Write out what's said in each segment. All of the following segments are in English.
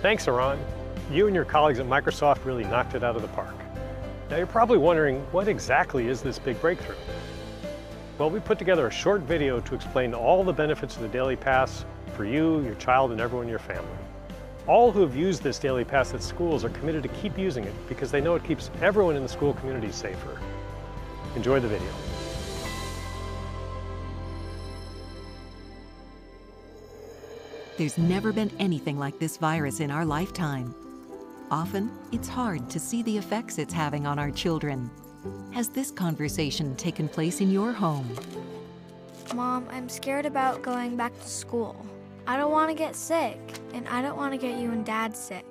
Thanks, Aran. You and your colleagues at Microsoft really knocked it out of the park. Now you're probably wondering, what exactly is this big breakthrough? Well, we put together a short video to explain all the benefits of the Daily Pass for you, your child, and everyone in your family. All who have used this Daily Pass at schools are committed to keep using it because they know it keeps everyone in the school community safer. Enjoy the video. There's never been anything like this virus in our lifetime. Often, it's hard to see the effects it's having on our children. Has this conversation taken place in your home? Mom, I'm scared about going back to school. I don't want to get sick, and I don't want to get you and Dad sick.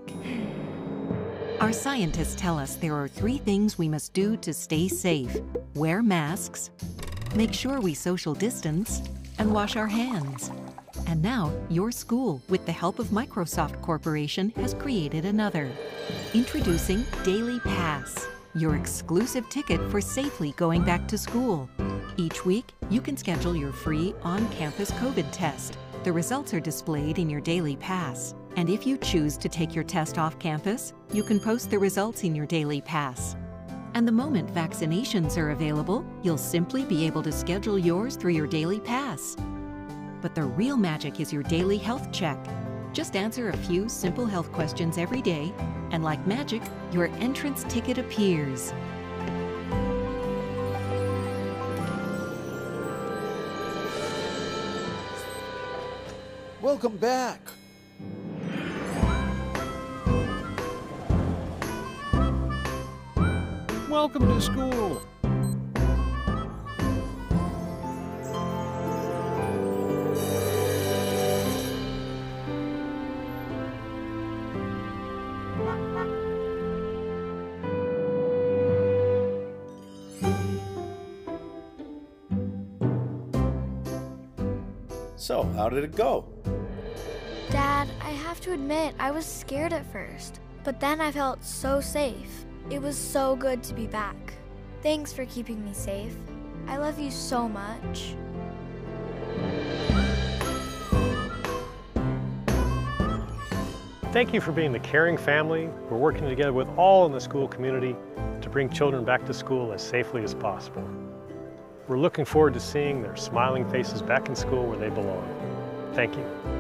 Our scientists tell us there are three things we must do to stay safe. Wear masks, make sure we social distance, and wash our hands. And now, your school, with the help of Microsoft Corporation, has created another. Introducing Daily Pass, your exclusive ticket for safely going back to school. Each week, you can schedule your free on-campus COVID test. The results are displayed in your Daily Pass. And if you choose to take your test off campus, you can post the results in your Daily Pass. And the moment vaccinations are available, you'll simply be able to schedule yours through your Daily Pass. But the real magic is your daily health check. Just answer a few simple health questions every day, and like magic, your entrance ticket appears. Welcome back. Welcome to school. So, how did it go? Dad, I have to admit, I was scared at first, but then I felt so safe. It was so good to be back. Thanks for keeping me safe. I love you so much. Thank you for being the caring family. We're working together with all in the school community to bring children back to school as safely as possible. We're looking forward to seeing their smiling faces back in school where they belong. Thank you.